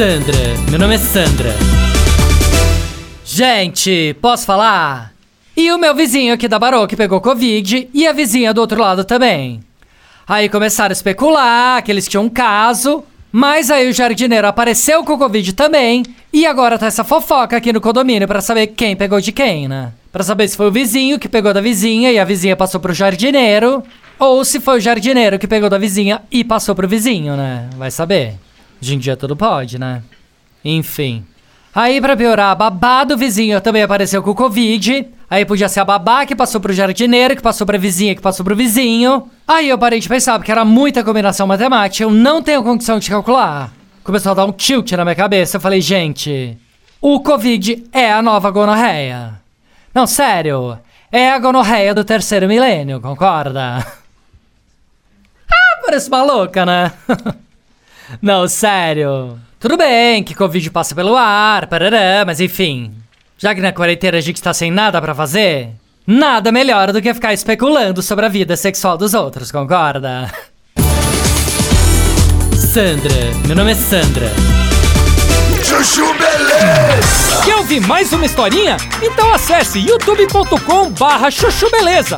Sandra, meu nome é Sandra. Gente, posso falar? E o meu vizinho aqui da Barô que pegou Covid e a vizinha do outro lado também. Aí começaram a especular que eles tinham um caso, mas aí o jardineiro apareceu com Covid também e agora tá essa fofoca aqui no condomínio pra saber quem pegou de quem, né? Pra saber se foi o vizinho que pegou da vizinha e a vizinha passou pro jardineiro, ou se foi o jardineiro que pegou da vizinha e passou pro vizinho, né? Vai saber. Hoje em dia tudo pode, né? Enfim. Aí, pra piorar, a babá do vizinho também apareceu com Covid. Aí podia ser a babá que passou pro jardineiro, que passou pra vizinha, que passou pro vizinho. Aí eu parei de pensar, porque era muita combinação matemática, eu não tenho condição de calcular. Começou a dar um tilt na minha cabeça, eu falei, gente, o Covid é a nova gonorreia. Não, sério, é a gonorreia do terceiro milênio, concorda? Ah, parece maluca, né? Não, sério. Tudo bem que Covid passa pelo ar, parará, mas enfim. Já que na quarentena a gente tá sem nada pra fazer, nada melhor do que ficar especulando sobre a vida sexual dos outros, concorda? Sandra, meu nome é Sandra. Chuchu Beleza! Quer ouvir mais uma historinha? Então acesse youtube.com barra chuchu beleza.